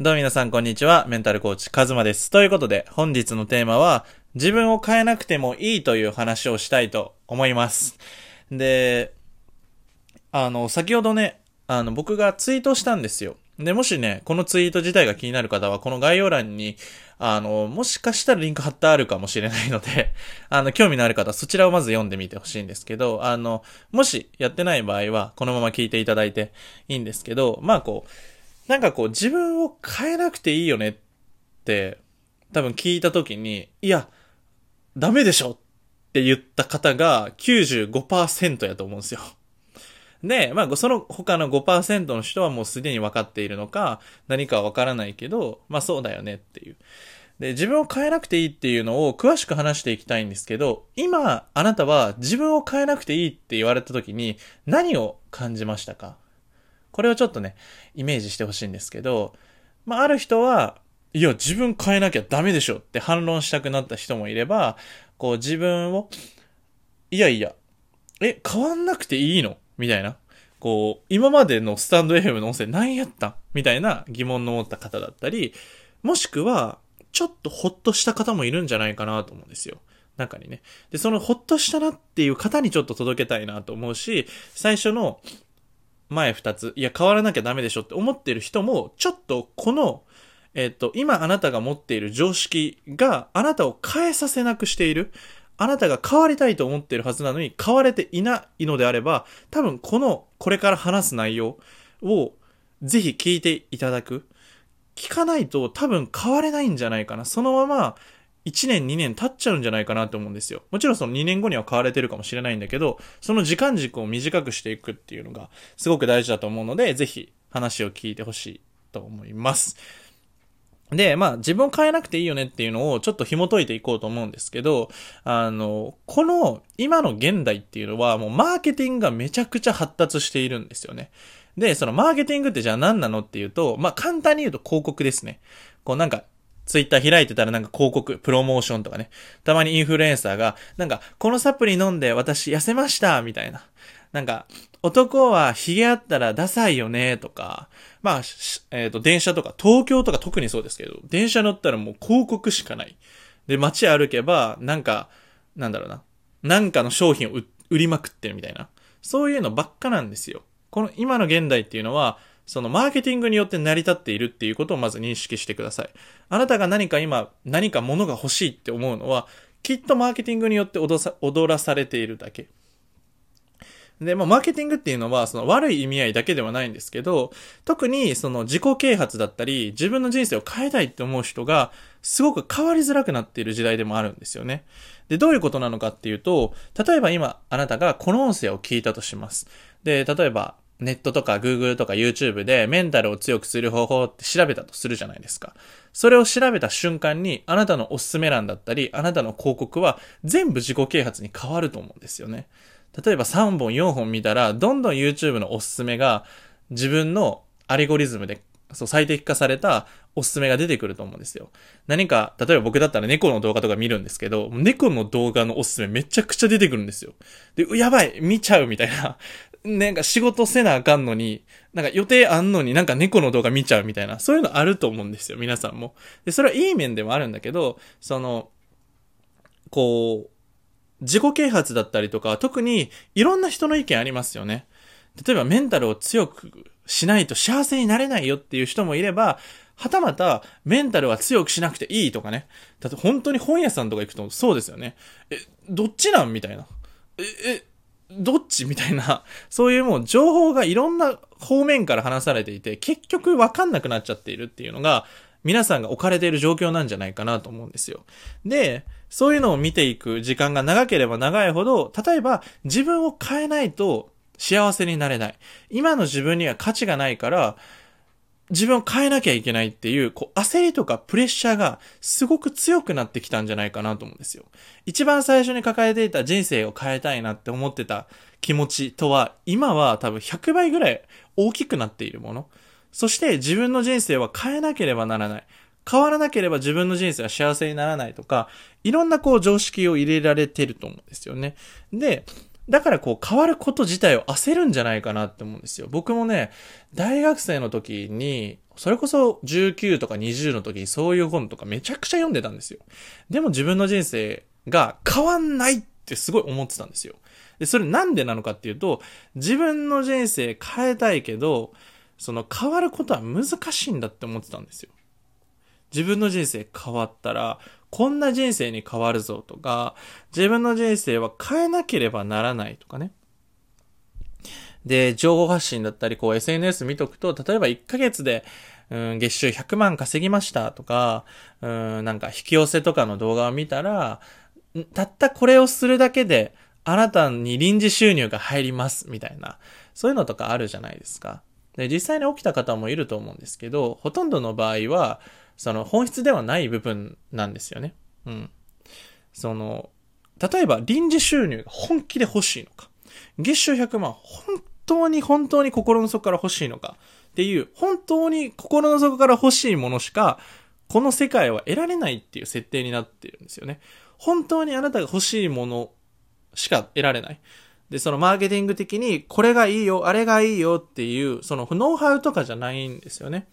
どうも皆さんこんにちは。メンタルコーチ、カズマです。ということで、本日のテーマは、自分を変えなくてもいいという話をしたいと思います。で、あの、先ほどね、あの、僕がツイートしたんですよ。で、もしね、このツイート自体が気になる方は、この概要欄に、あの、もしかしたらリンク貼ってあるかもしれないので、あの、興味のある方はそちらをまず読んでみてほしいんですけど、あの、もしやってない場合は、このまま聞いていただいていいんですけど、まあこう、なんかこう、自分を変えなくていいよねって、多分聞いた時に、いや、ダメでしょって言った方が95%やと思うんですよ。で、まあ、その他の5%の人はもうすでに分かっているのか、何かは分からないけど、まあそうだよねっていう。で、自分を変えなくていいっていうのを詳しく話していきたいんですけど、今、あなたは自分を変えなくていいって言われた時に何を感じましたか？これをちょっとね、イメージしてほしいんですけど、まあ、ある人は、いや、自分変えなきゃダメでしょって反論したくなった人もいれば、こう自分を、いやいや、え、変わんなくていいの？みたいな。こう、今までのスタンド FM の音声何やった？みたいな疑問の持った方だったり、もしくは、ちょっとほっとした方もいるんじゃないかなと思うんですよ。中にね。で、そのほっとしたなっていう方にちょっと届けたいなと思うし、最初の前二つ、いや変わらなきゃダメでしょって思ってる人も、ちょっとこの、えっ、と、今あなたが持っている常識があなたを変えさせなくしている。あなたが変わりたいと思っているはずなのに変われていないのであれば、多分この、これから話す内容をぜひ聞いていただく。聞かないと多分変われないんじゃないかな。そのまま1年2年経っちゃうんじゃないかなと思うんですよ。もちろんその2年後には変われてるかもしれないんだけど、その時間軸を短くしていくっていうのがすごく大事だと思うので、ぜひ話を聞いてほしいと思います。で、まあ自分を変えなくていいよねっていうのをちょっと紐解いていこうと思うんですけど、あの、この今の現代っていうのはもうマーケティングがめちゃくちゃ発達しているんですよね。で、そのマーケティングってじゃあ何なのっていうと、まあ簡単に言うと広告ですね。こうなんかツイッター開いてたらなんか広告、プロモーションとかね。たまにインフルエンサーが、なんか、このサプリ飲んで私痩せましたみたいな。なんか、男は髭あったらダサいよねとか。まあ、えっ、ー、と、電車とか、東京とか特にそうですけど、電車乗ったらもう広告しかない。で、街歩けば、なんか、なんだろうな。なんかの商品を売りまくってるみたいな。そういうのばっかなんですよ。この今の現代っていうのは、そのマーケティングによって成り立っているっていうことをまず認識してください。あなたが何か今、何か物が欲しいって思うのは、きっとマーケティングによって踊らされているだけ。で、まあ、マーケティングっていうのは、その悪い意味合いだけではないんですけど、特にその自己啓発だったり、自分の人生を変えたいって思う人が、すごく変わりづらくなっている時代でもあるんですよね。で、どういうことなのかっていうと、例えば今、あなたがこの音声を聞いたとします。で、例えば、ネットとか Google とか YouTube でメンタルを強くする方法って調べたとするじゃないですか。それを調べた瞬間にあなたのおすすめ欄だったり、あなたの広告は全部自己啓発に変わると思うんですよね。例えば3本4本見たら、どんどん YouTube のおすすめが自分のアリゴリズムでそう最適化されたおすすめが出てくると思うんですよ。何か、例えば僕だったら猫の動画とか見るんですけど、猫の動画のおすすめめちゃくちゃ出てくるんですよ。で、やばい見ちゃうみたいな。なんか仕事せなあかんのに、なんか予定あんのになんか猫の動画見ちゃうみたいな、そういうのあると思うんですよ、皆さんも。で、それはいい面でもあるんだけど、その、こう、自己啓発だったりとか、特にいろんな人の意見ありますよね。例えばメンタルを強くしないと幸せになれないよっていう人もいれば、はたまた、メンタルは強くしなくていいとかね。だって本当に本屋さんとか行くとそうですよね。え、どっちなん？みたいな。え、え、どっちみたいな、そういうもう情報がいろんな方面から話されていて、結局わかんなくなっちゃっているっていうのが、皆さんが置かれている状況なんじゃないかなと思うんですよ。で、そういうのを見ていく時間が長ければ長いほど、例えば自分を変えないと幸せになれない。今の自分には価値がないから、自分を変えなきゃいけないっていう、こう、焦りとかプレッシャーがすごく強くなってきたんじゃないかなと思うんですよ。一番最初に抱えていた人生を変えたいなって思ってた気持ちとは、今は多分100倍ぐらい大きくなっているもの。そして自分の人生は変えなければならない。変わらなければ自分の人生は幸せにならないとか、いろんなこう常識を入れられてると思うんですよね。で、だからこう変わること自体を焦るんじゃないかなって思うんですよ。僕もね、大学生の時に、それこそ19とか20の時にそういう本とかめちゃくちゃ読んでたんですよ。でも自分の人生が変わんないってすごい思ってたんですよ。で、それなんでなのかっていうと、自分の人生変えたいけど、その変わることは難しいんだって思ってたんですよ。自分の人生変わったら、こんな人生に変わるぞとか、自分の人生は変えなければならないとかね。で、情報発信だったり、こう SNS 見とくと、例えば1ヶ月で、うん、月収100万稼ぎましたとか、うん、なんか引き寄せとかの動画を見たら、たったこれをするだけで、あなたに臨時収入が入ります、みたいな。そういうのとかあるじゃないですか。で、実際に起きた方もいると思うんですけど、ほとんどの場合は、その本質ではない部分なんですよね。うん。その、例えば臨時収入が本気で欲しいのか。月収100万、本当に本当に心の底から欲しいのか。っていう、本当に心の底から欲しいものしか、この世界は得られないっていう設定になってるんですよね。本当にあなたが欲しいものしか得られない。で、そのマーケティング的に、これがいいよ、あれがいいよっていう、そのノウハウとかじゃないんですよね。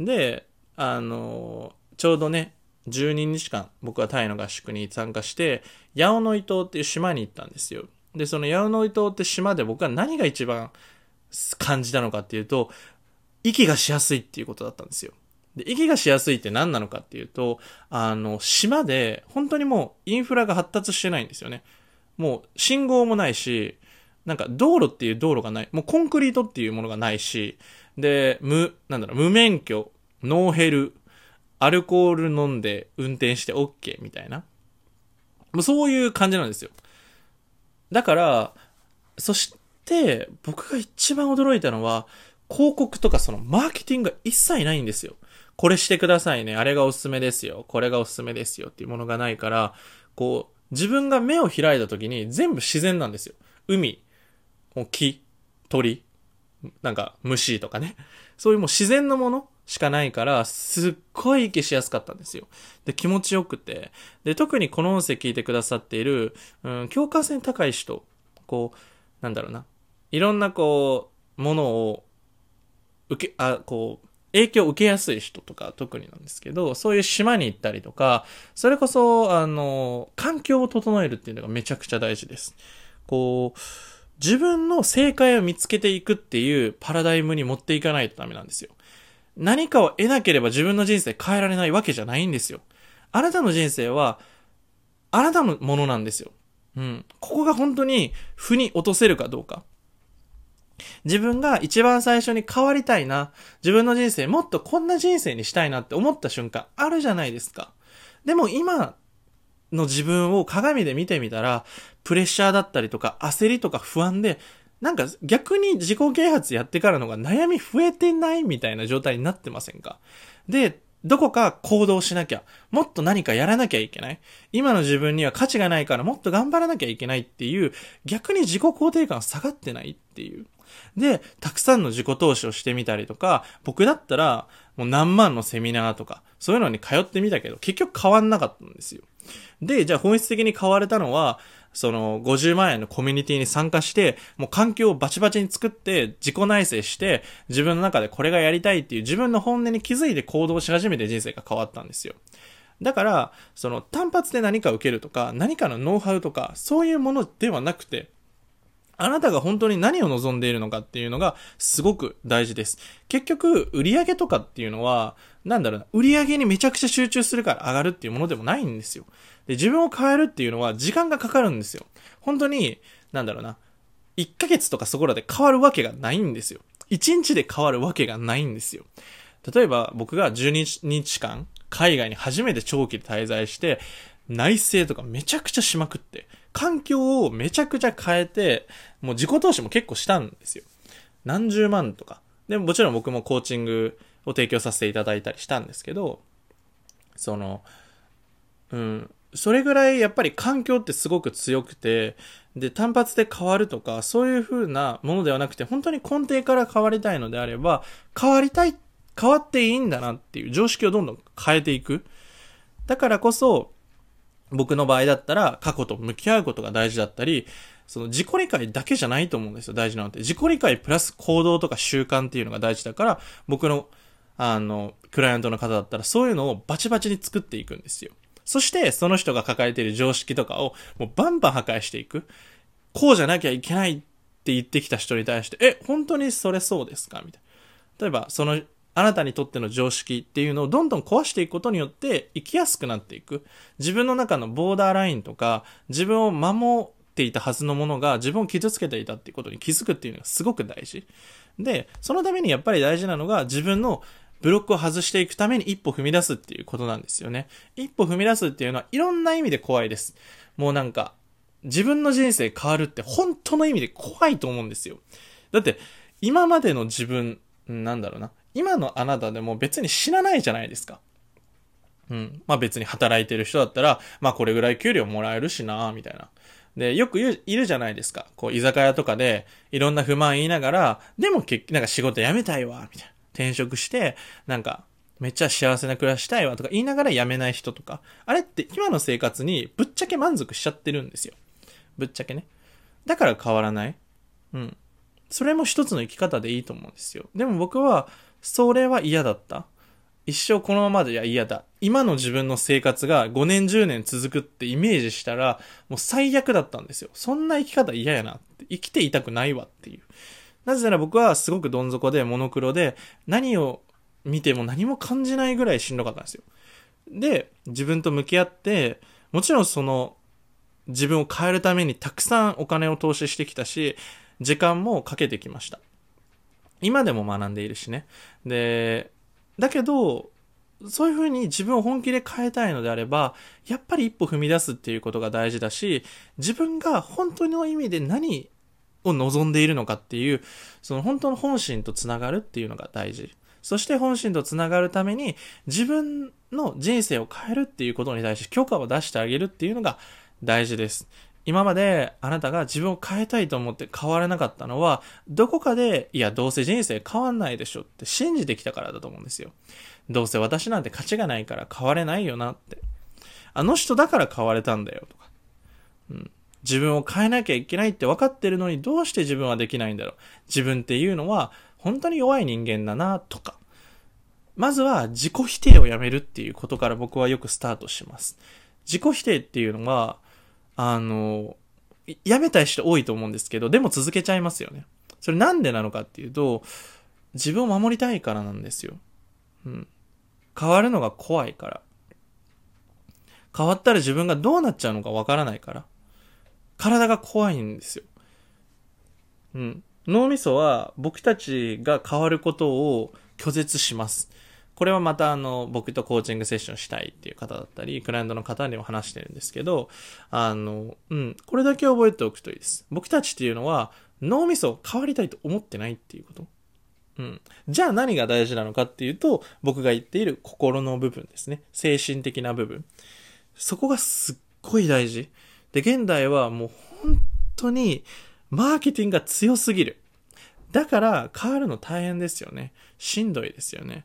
で、あの、ちょうどね、12日間、僕はタイの合宿に参加して、八尾の伊島っていう島に行ったんですよ。で、その八尾の伊島って島で僕は何が一番感じたのかっていうと、息がしやすいっていうことだったんですよ。で、息がしやすいって何なのかっていうと、あの、島で、本当にもうインフラが発達してないんですよね。もう信号もないし、なんか道路っていう道路がない。もうコンクリートっていうものがないし、で、無、なんだろう、無免許、ノーヘル、アルコール飲んで運転して OK みたいな。もうそういう感じなんですよ。だから、そして、僕が一番驚いたのは、広告とかそのマーケティングが一切ないんですよ。これしてくださいね。あれがおすすめですよ。これがおすすめですよっていうものがないから、こう、自分が目を開いた時に全部自然なんですよ。海、木、鳥、なんか虫とかね。そういうもう自然のものしかないから、すっごい息しやすかったんですよ。で、気持ちよくて。で、特にこの音声聞いてくださっている、うん、共感性高い人、こう、なんだろうな。いろんなこう、ものを、受け、あ、こう、影響を受けやすい人とか特になんですけど、そういう島に行ったりとか、それこそ、あの、環境を整えるっていうのがめちゃくちゃ大事です。こう、自分の正解を見つけていくっていうパラダイムに持っていかないとダメなんですよ。何かを得なければ自分の人生変えられないわけじゃないんですよ。あなたの人生は、あなたのものなんですよ。うん。ここが本当に、負に落とせるかどうか。自分が一番最初に変わりたいな。自分の人生もっとこんな人生にしたいなって思った瞬間あるじゃないですか。でも今の自分を鏡で見てみたら、プレッシャーだったりとか焦りとか不安で、なんか逆に自己啓発やってからのが悩み増えてないみたいな状態になってませんか？で、どこか行動しなきゃ、もっと何かやらなきゃいけない？今の自分には価値がないからもっと頑張らなきゃいけないっていう、逆に自己肯定感下がってないっていう。で、たくさんの自己投資をしてみたりとか、僕だったら、もう何万のセミナーとか、そういうのに通ってみたけど、結局変わんなかったんですよ。で、じゃあ本質的に変われたのは、その50万円のコミュニティに参加して、もう環境をバチバチに作って、自己内省して、自分の中でこれがやりたいっていう自分の本音に気づいて行動し始めて人生が変わったんですよ。だから、その単発で何か受けるとか、何かのノウハウとか、そういうものではなくて、あなたが本当に何を望んでいるのかっていうのがすごく大事です。結局、売上とかっていうのは、なんだろうな、売上にめちゃくちゃ集中するから上がるっていうものでもないんですよ。で、自分を変えるっていうのは時間がかかるんですよ。本当に、なんだろうな、1ヶ月とかそこらで変わるわけがないんですよ。1日で変わるわけがないんですよ。例えば僕が12日間海外に初めて長期で滞在して、内政とかめちゃくちゃしまくって、環境をめちゃくちゃ変えて、もう自己投資も結構したんですよ。何十万とか。でももちろん僕もコーチングを提供させていただいたりしたんですけど、その、うん、それぐらいやっぱり環境ってすごく強くて、で、単発で変わるとか、そういう風なものではなくて、本当に根底から変わりたいのであれば、変わりたい、変わっていいんだなっていう常識をどんどん変えていく。だからこそ、僕の場合だったら過去と向き合うことが大事だったり、その自己理解だけじゃないと思うんですよ、大事なのって。自己理解プラス行動とか習慣っていうのが大事だから、僕の、あの、クライアントの方だったらそういうのをバチバチに作っていくんですよ。そして、その人が抱えている常識とかをもうバンバン破壊していく。こうじゃなきゃいけないって言ってきた人に対して、え、本当にそれそうですか？みたいな。例えば、そのあなたにとっての常識っていうのをどんどん壊していくことによって生きやすくなっていく。自分の中のボーダーラインとか、自分を守っていたはずのものが自分を傷つけていたっていうことに気づくっていうのがすごく大事。で、そのためにやっぱり大事なのが自分のブロックを外していくために一歩踏み出すっていうことなんですよね。一歩踏み出すっていうのはいろんな意味で怖いです。もうなんか、自分の人生変わるって本当の意味で怖いと思うんですよ。だって、今までの自分、なんだろうな。今のあなたでも別に死なないじゃないですか。うん。まあ別に働いてる人だったら、まあこれぐらい給料もらえるしな、みたいな。で、よく、いるじゃないですか。こう、居酒屋とかで、いろんな不満言いながら、でも結局なんか仕事辞めたいわ、みたいな。転職して、なんか、めっちゃ幸せな暮らしたいわとか言いながら辞めない人とか。あれって今の生活にぶっちゃけ満足しちゃってるんですよ。ぶっちゃけね。だから変わらない。うん。それも一つの生き方でいいと思うんですよ。でも僕は、それは嫌だった？一生このままでは嫌だ。今の自分の生活が5年10年続くってイメージしたら、もう最悪だったんですよ。そんな生き方嫌やなって。生きていたくないわっていう。なぜなら僕はすごくどん底でモノクロで、何を見ても何も感じないぐらいしんどかったんですよ。で、自分と向き合って、もちろんその、自分を変えるためにたくさんお金を投資してきたし、時間もかけてきました。今でも学んでいるしね。で、だけど、そういうふうに自分を本気で変えたいのであれば、やっぱり一歩踏み出すっていうことが大事だし、自分が本当の意味で何を望んでいるのかっていう、その本当の本心とつながるっていうのが大事。そして本心とつながるために、自分の人生を変えるっていうことに対して許可を出してあげるっていうのが大事です。今まであなたが自分を変えたいと思って変われなかったのは、どこかで、いや、どうせ人生変わんないでしょって信じてきたからだと思うんですよ。どうせ私なんて価値がないから変われないよなって。あの人だから変われたんだよとか。うん。自分を変えなきゃいけないって分かってるのにどうして自分はできないんだろう。自分っていうのは本当に弱い人間だなとか。まずは自己否定をやめるっていうことから僕はよくスタートします。自己否定っていうのは、あの、やめたい人多いと思うんですけど、でも続けちゃいますよね。それなんでなのかっていうと、自分を守りたいからなんですよ。うん。変わるのが怖いから。変わったら自分がどうなっちゃうのかわからないから。体が怖いんですよ。うん。脳みそは僕たちが変わることを拒絶します。これはまたあの、僕とコーチングセッションしたいっていう方だったり、クライアントの方にも話してるんですけど、あの、うん、これだけ覚えておくといいです。僕たちっていうのは、脳みそ変わりたいと思ってないっていうこと。うん。じゃあ何が大事なのかっていうと、僕が言っている心の部分ですね。精神的な部分。そこがすっごい大事。で、現代はもう本当に、マーケティングが強すぎる。だから変わるの大変ですよね。しんどいですよね。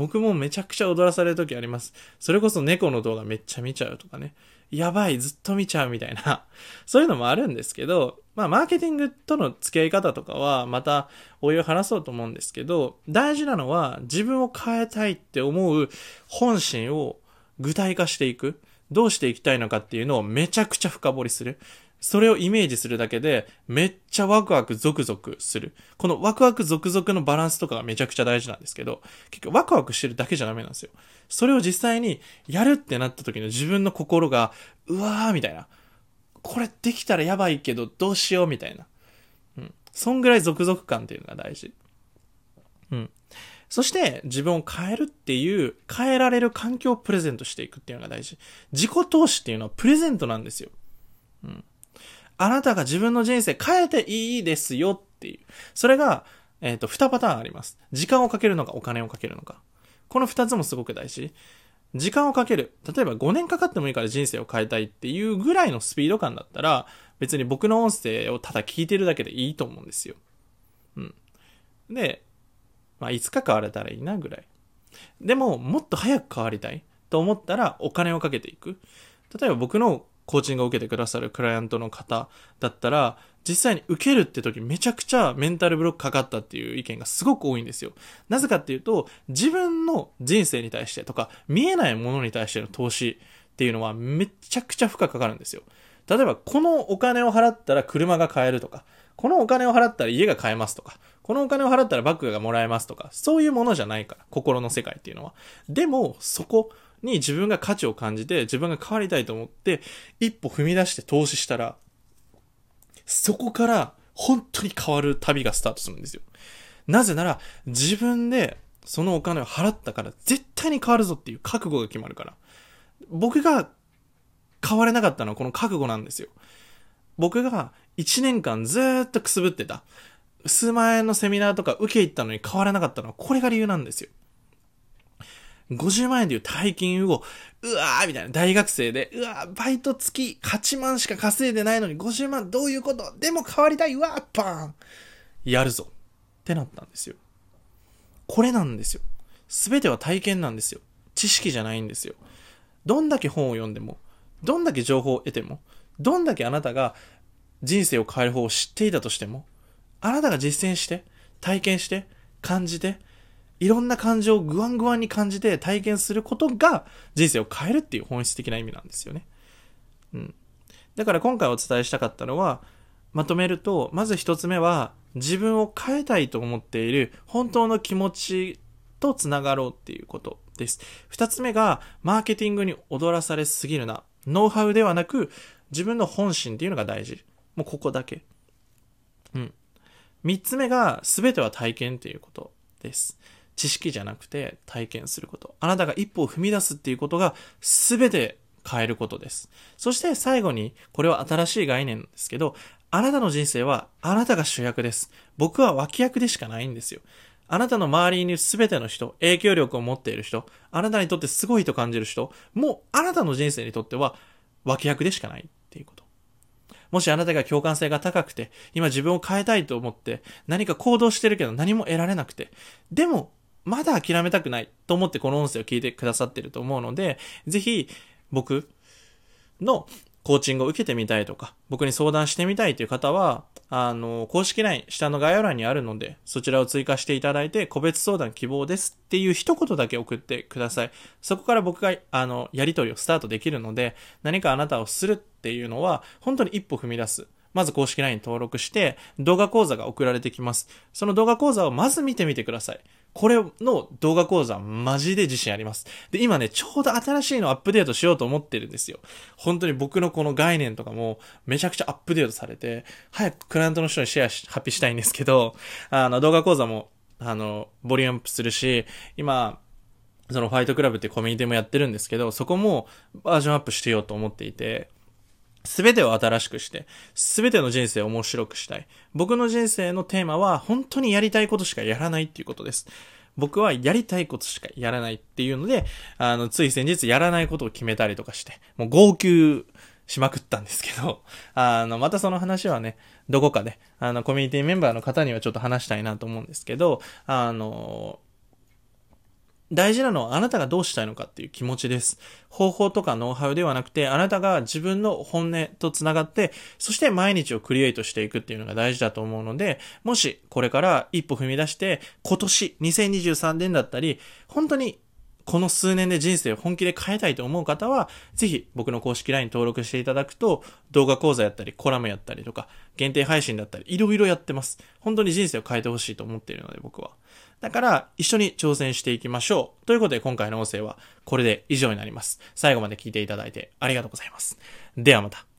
僕もめちゃくちゃ踊らされる時あります。それこそ猫の動画めっちゃ見ちゃうとかね。やばい、ずっと見ちゃうみたいな。そういうのもあるんですけど、まあ、マーケティングとの付き合い方とかは、また、お湯を話そうと思うんですけど、大事なのは、自分を変えたいって思う本心を具体化していく。どうしていきたいのかっていうのをめちゃくちゃ深掘りする。それをイメージするだけで、めっちゃワクワクゾクゾクする。このワクワクゾクゾクのバランスとかがめちゃくちゃ大事なんですけど、結局ワクワクしてるだけじゃダメなんですよ。それを実際にやるってなった時の自分の心が、うわーみたいな。これできたらやばいけどどうしようみたいな。うん。そんぐらいゾクゾク感っていうのが大事。うん。そして自分を変えるっていう、変えられる環境をプレゼントしていくっていうのが大事。自己投資っていうのはプレゼントなんですよ。うん。あなたが自分の人生変えていいですよっていう。それが、えっ、ー、と、二パターンあります。時間をかけるのか、お金をかけるのか。この二つもすごく大事。時間をかける。例えば5年かかってもいいから人生を変えたいっていうぐらいのスピード感だったら、別に僕の音声をただ聞いてるだけでいいと思うんですよ。うん。で、まあ、いつか変われたらいいなぐらい。でも、もっと早く変わりたいと思ったら、お金をかけていく。例えば僕のコーチングを受けてくださるクライアントの方だったら、実際に受けるって時めちゃくちゃメンタルブロックかかったっていう意見がすごく多いんですよ。なぜかっていうと、自分の人生に対してとか、見えないものに対しての投資っていうのはめちゃくちゃ負荷かかるんですよ。例えば、このお金を払ったら車が買えるとか、このお金を払ったら家が買えますとか、このお金を払ったらバッグがもらえますとか、そういうものじゃないから、心の世界っていうのは。でも、そこに自分が価値を感じて、自分が変わりたいと思って、一歩踏み出して投資したら、そこから本当に変わる旅がスタートするんですよ。なぜなら、自分でそのお金を払ったから絶対に変わるぞっていう覚悟が決まるから。僕が変われなかったのはこの覚悟なんですよ。僕が1年間ずっとくすぶってた。数万円のセミナーとか受け入ったのに変わらなかったのはこれが理由なんですよ。50万円でいう大金を、うわーみたいな大学生で、うわーバイト月8万しか稼いでないのに50万どういうこと？でも変わりたいうわーパーンやるぞってなったんですよ。これなんですよ。すべては体験なんですよ。知識じゃないんですよ。どんだけ本を読んでも、どんだけ情報を得ても、どんだけあなたが人生を変える方を知っていたとしても、あなたが実践して、体験して、感じて、いろんな感情をグワングワンに感じて体験することが人生を変えるっていう本質的な意味なんですよね。うん。だから今回お伝えしたかったのは、まとめると、まず一つ目は、自分を変えたいと思っている本当の気持ちとつながろうっていうことです。二つ目が、マーケティングに踊らされすぎるな。ノウハウではなく、自分の本心っていうのが大事。もうここだけ。うん。三つ目が、すべては体験っていうことです。知識じゃなくて体験すること。あなたが一歩を踏み出すっていうことが全て変えることです。そして最後に、これは新しい概念なんですけど、あなたの人生はあなたが主役です。僕は脇役でしかないんですよ。あなたの周りにいる全ての人、影響力を持っている人、あなたにとってすごいと感じる人、もうあなたの人生にとっては脇役でしかないっていうこと。もしあなたが共感性が高くて、今自分を変えたいと思って何か行動してるけど何も得られなくて、でもまだ諦めたくないと思ってこの音声を聞いてくださってると思うので、ぜひ僕のコーチングを受けてみたいとか、僕に相談してみたいという方は、あの、公式 LINE 下の概要欄にあるので、そちらを追加していただいて、個別相談希望ですっていう一言だけ送ってください。そこから僕が、あの、やりとりをスタートできるので、何かあなたをするっていうのは、本当に一歩踏み出す。まず公式 LINE 登録して、動画講座が送られてきます。その動画講座をまず見てみてください。これの動画講座マジで自信あります。で、今ね、ちょうど新しいのアップデートしようと思ってるんですよ。本当に僕のこの概念とかもめちゃくちゃアップデートされて、早くクライアントの人にシェアし、発表したいんですけど、あの、動画講座も、あの、ボリュームアップするし、今、そのファイトクラブってコミュニティもやってるんですけど、そこもバージョンアップしてようと思っていて、すべてを新しくして、すべての人生を面白くしたい。僕の人生のテーマは、本当にやりたいことしかやらないっていうことです。僕はやりたいことしかやらないっていうので、あの、つい先日やらないことを決めたりとかして、もう号泣しまくったんですけど、あの、またその話はね、どこかで、あの、コミュニティメンバーの方にはちょっと話したいなと思うんですけど、あの、大事なのはあなたがどうしたいのかっていう気持ちです。方法とかノウハウではなくて、あなたが自分の本音と繋がって、そして毎日をクリエイトしていくっていうのが大事だと思うので、もしこれから一歩踏み出して、今年2023年だったり、本当にこの数年で人生を本気で変えたいと思う方は、ぜひ僕の公式 LINE 登録していただくと、動画講座やったり、コラムやったりとか、限定配信だったり、いろいろやってます。本当に人生を変えてほしいと思っているので、僕は。だから、一緒に挑戦していきましょう。ということで、今回の音声はこれで以上になります。最後まで聞いていただいてありがとうございます。ではまた。